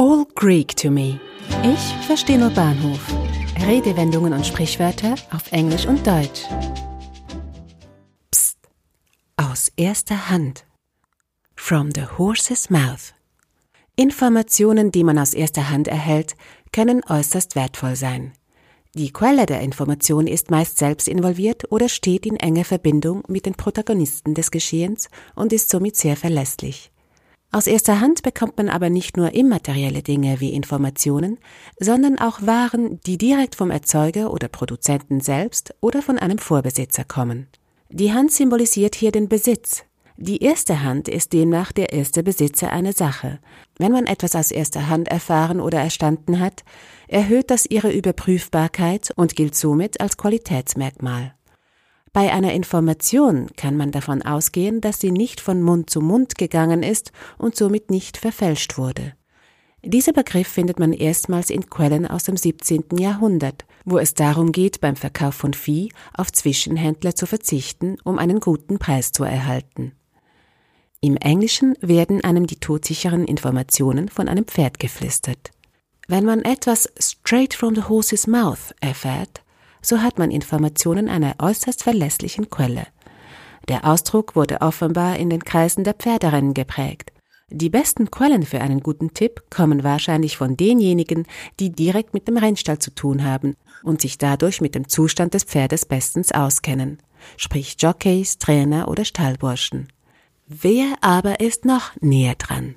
All Greek to me. Ich verstehe nur Bahnhof. Redewendungen und Sprichwörter auf Englisch und Deutsch. Psst. Aus erster Hand. From the horse's mouth. Informationen, die man aus erster Hand erhält, können äußerst wertvoll sein. Die Quelle der Information ist meist selbst involviert oder steht in enger Verbindung mit den Protagonisten des Geschehens und ist somit sehr verlässlich. Aus erster Hand bekommt man aber nicht nur immaterielle Dinge wie Informationen, sondern auch Waren, die direkt vom Erzeuger oder Produzenten selbst oder von einem Vorbesitzer kommen. Die Hand symbolisiert hier den Besitz, die erste Hand ist demnach der erste Besitzer einer Sache. Wenn man etwas aus erster Hand erfahren oder erstanden hat, erhöht das ihre Überprüfbarkeit und gilt somit als Qualitätsmerkmal. Bei einer Information kann man davon ausgehen, dass sie nicht von Mund zu Mund gegangen ist und somit nicht verfälscht wurde. Dieser Begriff findet man erstmals in Quellen aus dem 17. Jahrhundert, wo es darum geht, beim Verkauf von Vieh auf Zwischenhändler zu verzichten, um einen guten Preis zu erhalten. Im Englischen werden einem die todsicheren Informationen von einem Pferd geflüstert. Wenn man etwas straight from the horse's mouth erfährt, so hat man Informationen einer äußerst verlässlichen Quelle. Der Ausdruck wurde offenbar in den Kreisen der Pferderennen geprägt. Die besten Quellen für einen guten Tipp kommen wahrscheinlich von denjenigen, die direkt mit dem Rennstall zu tun haben und sich dadurch mit dem Zustand des Pferdes bestens auskennen, sprich Jockeys, Trainer oder Stallburschen. Wer aber ist noch näher dran?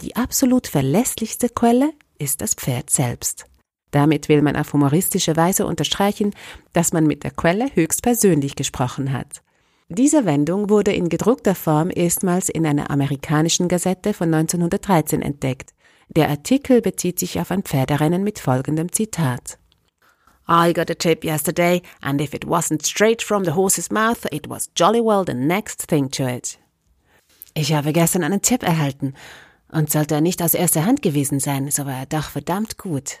Die absolut verlässlichste Quelle ist das Pferd selbst. Damit will man auf humoristische Weise unterstreichen, dass man mit der Quelle höchstpersönlich gesprochen hat. Diese Wendung wurde in gedruckter Form erstmals in einer amerikanischen Gazette von 1913 entdeckt. Der Artikel bezieht sich auf ein Pferderennen mit folgendem Zitat. I got a tip yesterday, and if it wasn't straight from the horse's mouth, it was jolly well the next thing to it. Ich habe gestern einen Tipp erhalten. Und sollte er nicht aus erster Hand gewesen sein, so war er doch verdammt gut.